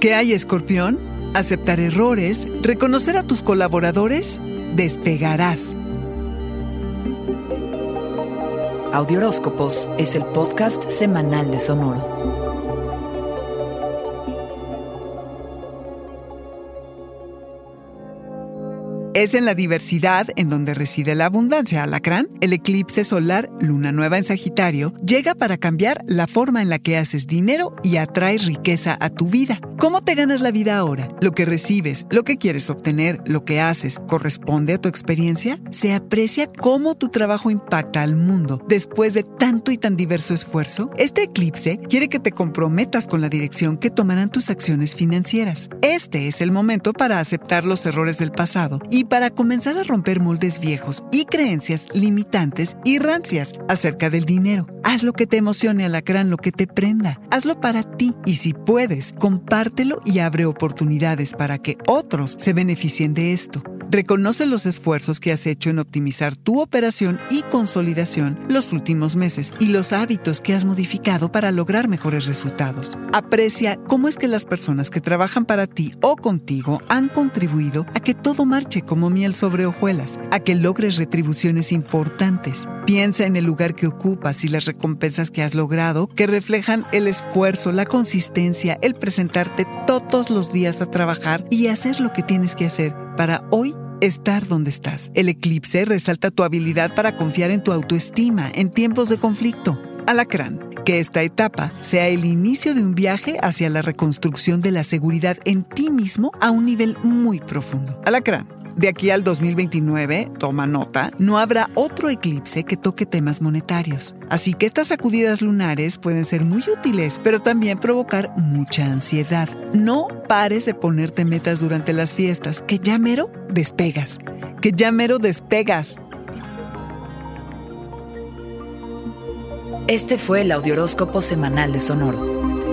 ¿Qué hay, escorpión? ¿Aceptar errores? ¿Reconocer a tus colaboradores? Despegarás. Audioróscopos es el podcast semanal de Sonoro. Es en la diversidad en donde reside la abundancia, alacrán. El eclipse solar, luna nueva en Sagitario, llega para cambiar la forma en la que haces dinero y atraes riqueza a tu vida. ¿Cómo te ganas la vida ahora? ¿Lo que recibes, lo que quieres obtener, lo que haces, corresponde a tu experiencia? ¿Se aprecia cómo tu trabajo impacta al mundo después de tanto y tan diverso esfuerzo? Este eclipse quiere que te comprometas con la dirección que tomarán tus acciones financieras. Este es el momento para aceptar los errores del pasado y para comenzar a romper moldes viejos y creencias limitantes y rancias acerca del dinero. Haz lo que te emocione, alacrán, lo que te prenda. Hazlo para ti y si puedes, y abre oportunidades para que otros se beneficien de esto. Reconoce los esfuerzos que has hecho en optimizar tu operación y consolidación los últimos meses y los hábitos que has modificado para lograr mejores resultados. Aprecia cómo es que las personas que trabajan para ti o contigo han contribuido a que todo marche como miel sobre hojuelas, a que logres retribuciones importantes. Piensa en el lugar que ocupas y las recompensas que has logrado que reflejan el esfuerzo, la consistencia, el presentarte todos los días a trabajar y hacer lo que tienes que hacer para hoy estar donde estás. El eclipse resalta tu habilidad para confiar en tu autoestima en tiempos de conflicto. Alacrán, que esta etapa sea el inicio de un viaje hacia la reconstrucción de la seguridad en ti mismo a un nivel muy profundo. Alacrán. De aquí al 2029, toma nota, no habrá otro eclipse que toque temas monetarios. Así que estas sacudidas lunares pueden ser muy útiles, pero también provocar mucha ansiedad. No pares de ponerte metas durante las fiestas, que ya mero despegas. Que ya mero despegas. Este fue el Audioróscopo Semanal de Sonoro.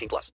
18 plus.